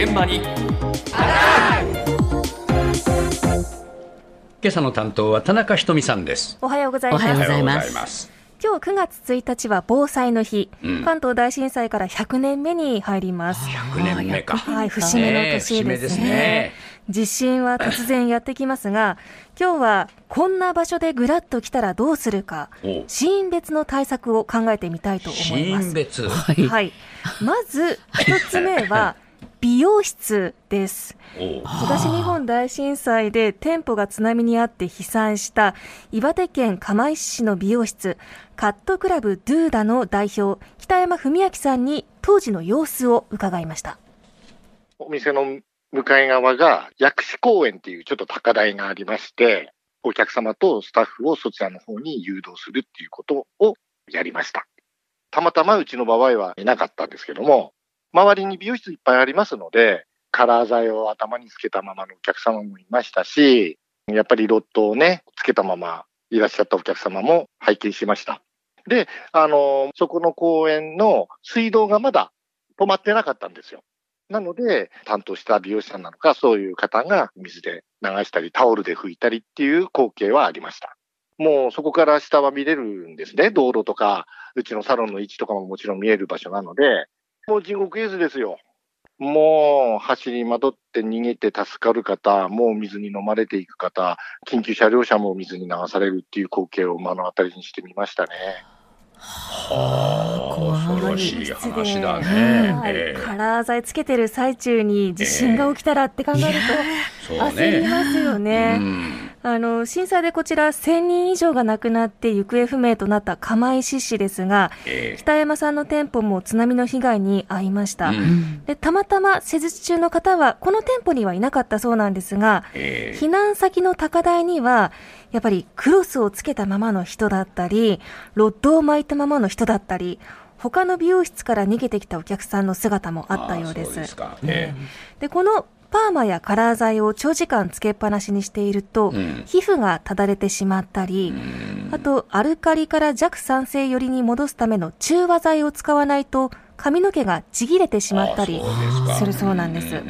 現場に。今朝の担当は田中ひとみさんです。おはようございます。おはようございます。今日9月1日は防災の日、うん。関東大震災から100年目に入ります。100年目か。はい、節目の年ですね。地震は突然やってきますが、今日はこんな場所でぐらっと来たらどうするか。お、死因別の対策を考えてみたいと思います。はい。はい。まず、一つ目は、美容室です。お東日本大震災で店舗が津波にあって被災した岩手県釜石市の美容室カットクラブドゥーダの代表北山文明さんに当時の様子を伺いましたお店の向かい側が薬師公園っていうちょっと高台がありまして、お客様とスタッフをそちらの方に誘導するっていうことをやりました。たまたまうちの場合はいなかったんですけども、周りに美容室いっぱいありますので、カラー剤を頭につけたままのお客様もいましたし、やっぱりロットをね、つけたままいらっしゃったお客様も拝見しました。で、あの、そこの公園の水道がまだ止まってなかったんですよ。なので、担当した美容師さんなのか、そういう方が水で流したり、タオルで拭いたりっていう光景はありました。もうそこから下は見れるんですね。道路とか、うちのサロンの位置とかももちろん見える場所なので、もう地獄絵図ですよ。もう走りまどって逃げて助かる方、もう水に飲まれていく方、緊急車両車も水に流されるっていう光景を目の当たりにしてみましたね。はあ恐ろしい話だはねいええカラー剤つけてる最中に地震が起きたらって考えるそうと焦りますよね。うんあの震災でこちら1000人以上が亡くなって行方不明となった釜石市ですがえ北山さんの店舗も津波の被害に遭いました、うん。うんでたまたま施術中の方はこの店舗にはいなかったそうなんですがええ。避難先の高台にはやっぱりクロスをつけたままの人だったりロッドを巻いたままの人だったり他の美容室から逃げてきたお客さんの姿もあったようです。でこのパーマやカラー剤を長時間つけっぱなしにしていると、うん。皮膚がただれてしまったり、えあとアルカリから弱酸性寄りに戻すための中和剤を使わないと髪の毛がちぎれてしまったりするそうなんです。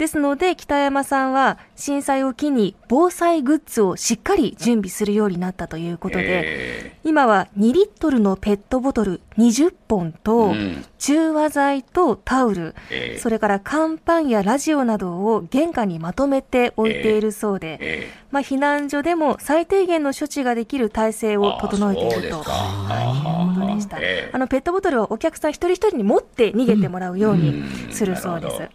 ですので北山さんは震災を機に防災グッズをしっかり準備するようになったということで、え今は2リットルのペットボトル20本と、うん。中和剤とタオル、ええ。それから乾パンやラジオなどを玄関にまとめて置いているそうで、えまあ、避難所でも最低限の処置ができる体制を整えているということでした。ええ。あのペットボトルはお客さん一人一人に持って逃げてもらうようにするそうです。うんなるで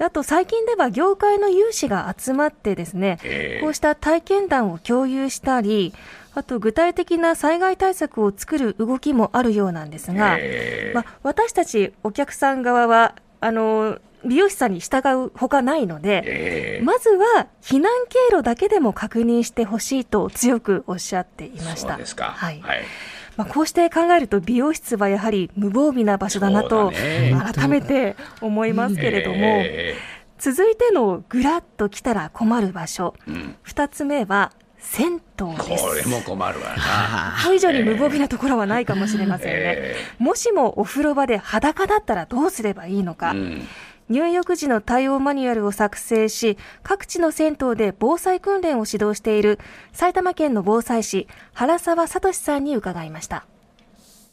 あと最近では業界の有志が集まってですね、ええ。こうした体験談を共有したり、あと具体的な災害対策を作る動きもあるようなんですが、ええ。まあ、私たちお客さん側はあの美容師さんに従うほかないので、ええ。まずは避難経路だけでも確認してほしいと強くおっしゃっていました。そうですか。はい。はいまあ、こうして考えると美容室はやはり無防備な場所だなと改めて思いますけれども、え続いてのぐらっと来たら困る場所、えうん。二つ目は銭湯です。これも困るわな。これ以上に無防備なところはないかもしれませんね。えもしもお風呂場で裸だったらどうすればいいのか、えうん入浴時の対応マニュアルを作成し、各地の銭湯で防災訓練を指導している埼玉県の防災士、原沢聡さんに伺いました。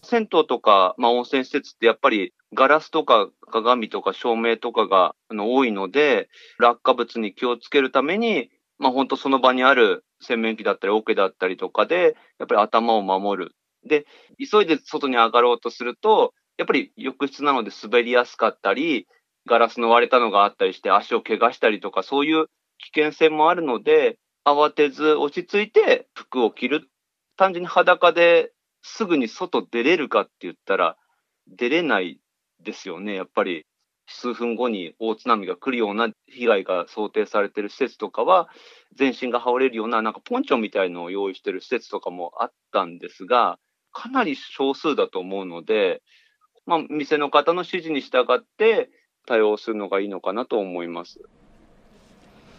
銭湯とか、まあ、温泉施設ってやっぱりガラスとか鏡とか照明とかが多いので、落下物に気をつけるために、まあ、本当その場にある洗面器だったり桶だったりとかで、やっぱり頭を守る。で、急いで外に上がろうとすると、やっぱり浴室なので滑りやすかったり、ガラスの割れたのがあったりして足を怪我したりとか、そういう危険性もあるので、慌てず落ち着いて服を着る。単純に裸ですぐに外出れるかって言ったら、出れないですよね。やっぱり数分後に大津波が来るような被害が想定されている施設とかは、全身が羽織れるようななんかポンチョみたいのを用意している施設とかもあったんですが、かなり少数だと思うので、まあ、店の方の指示に従って対応するのがいいのかなと思います。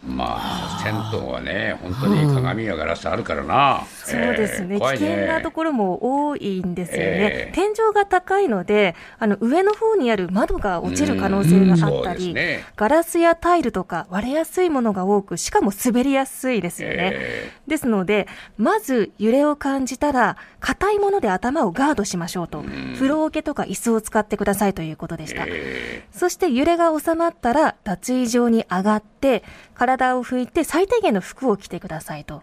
まあ、銭湯はね、本当に鏡やガラスあるからな。そうですね、えー怖い危険なところも多いんですよね、ええ天井が高いので、あの上の方にある窓が落ちる可能性があったり、ね。ガラスやタイルとか割れやすいものが多く、しかも滑りやすいですよね。えですので、まず揺れを感じたら、硬いもので頭をガードしましょうと、風呂桶とか椅子を使ってくださいということでした。えそして揺れが収まったら、脱衣場に上がって、体を拭いて最低限の服を着てくださいと。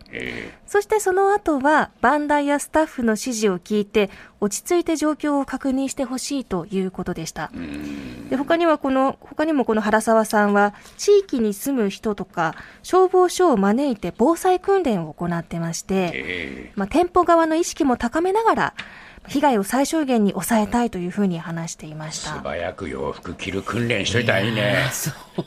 そしてその後は、番台やスタッフの指示を聞いて、落ち着いて状況を確認してほしいということでした。で他にはこの、他にもこの原沢さんは、地域に住む人とか、消防署を招いて防災訓練を行ってまして、えまあ、店舗側の意識も高めながら、被害を最小限に抑えたいというふうに話していましー素た。早く洋服着る訓練しといたらいいね。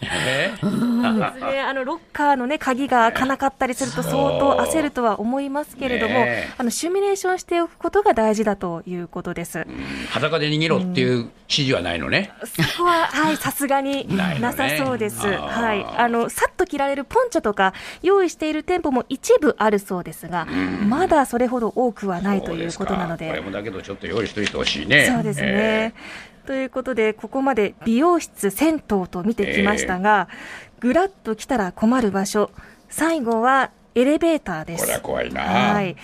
えね、あのロッカーの、ね、鍵が開かなかったりすると相当焦るとは思いますけれども、ねえあのシミュレーションしておくことが大事だということです。うん裸で逃げろっていう指示はないのね。そこは、はい、さすがになさそうです。あーはい。あの、さっと着られるポンチョとか用意している店舗も一部あるそうですが、まだそれほど多くはないということなのそうすかこれで。もだけどちょっと用意しといてほしいね。そうですえね。ということで、ここまで美容室、銭湯と見てきましたが、ぐらっと来たら困る場所、最後はエレベーターですれは。怖いな。はい。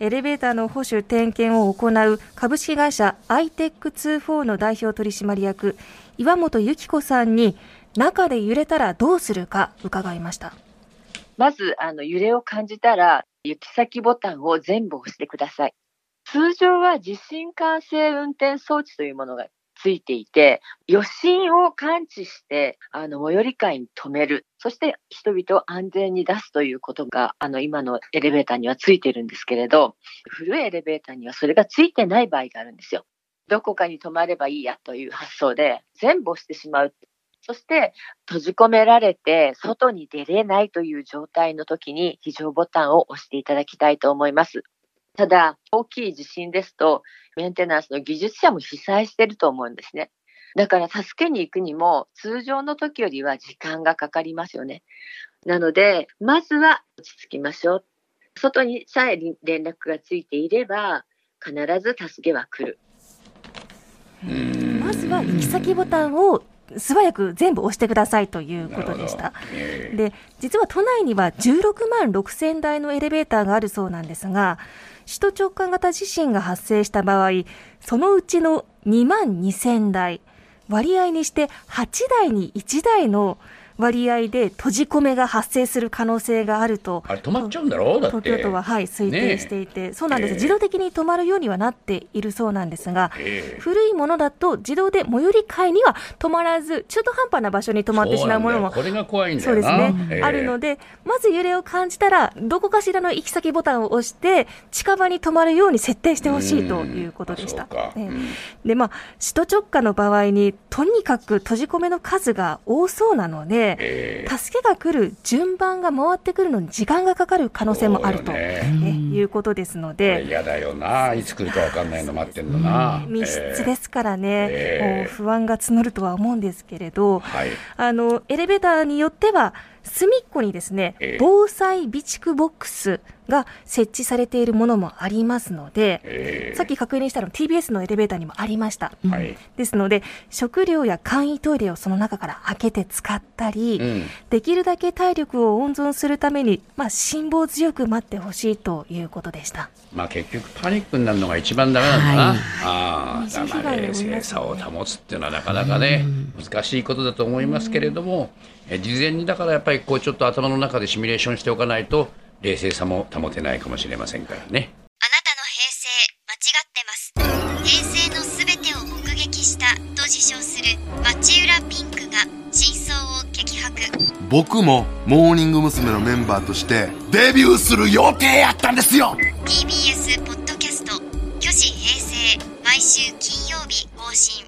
エレベーターの保守点検を行う株式会社 ITEC24 の代表取締役岩本由紀子さんに中で揺れたらどうするか伺いました。まず、あの、揺れを感じたら、行き先ボタンを全部押してください。通常は地震管制運転装置というものがついていて、余震を感知して、あの、最寄り階に止める。そして、人々を安全に出すということが、あの、今のエレベーターにはついてるんですけれど、古いエレベーターにはそれがついてない場合があるんですよ。どこかに止まればいいやという発想で、全部押してしまう。そして、閉じ込められて外に出れないという状態の時に非常ボタンを押していただきたいと思います。ただ、大きい地震ですと、メンテナンスの技術者も被災してると思うんですね。だから助けに行くにも通常の時よりは時間がかかりますよね。なので、まずは落ち着きましょう。外にさえ連絡がついていれば、必ず助けは来る。まずは行き先ボタンを素早く全部押してくださいということでした。えーで、実は都内には16万6千台のエレベーターがあるそうなんですが、首都直下型地震が発生した場合、そのうちの2万2千台、割合にして8台に1台の割合で閉じ込めが発生する可能性があると。あれ止まっちゃうんだろ？うだって。東京都は、はい、推定していて、そうなんです、ええ。自動的に止まるようにはなっているそうなんですが、ええ。古いものだと自動で最寄り階には止まらず、中途半端な場所に止まってしまうものもこれが怖いんだそう。ですね、ええ。あるので、まず揺れを感じたら、どこかしらの行き先ボタンを押して、近場に止まるように設定してほしいということでした。で、まあ、首都直下の場合に、とにかく閉じ込めの数が多そうなので、ええ。助けが来る順番が回ってくるのに時間がかかる可能性もあると、いうことですので、嫌だよな。いつ来るかわかんないの待ってんのな。密室ですからね、不安が募るとは思うんですけれど、はい。あの、エレベーターによっては、隅っこにですね、ええ防災備蓄ボックスが設置されているものもありますので、ええさっき確認したの TBS のエレベーターにもありました。はい。ですので、食料や簡易トイレをその中から開けて使ったり、うん。できるだけ体力を温存するために、まあ、辛抱強く待ってほしいということでした。まあ結局パニックになるのが一番ダメなんだな。はいああ、だ冷静さを保つっていうのはなかなかね、難しいことだと思いますけれども、え事前にだからやっぱりこうちょっと頭の中でシミュレーションしておかないと、冷静さも保てないかもしれませんからね。あなたの平成間違ってます平成のすべてを目撃したと自称する町浦ピンクが真相を激白僕もモーニング娘。のメンバーとしてデビューする予定やったんですよ TBS ポッドキャスト「虚子平成」毎週金曜日更新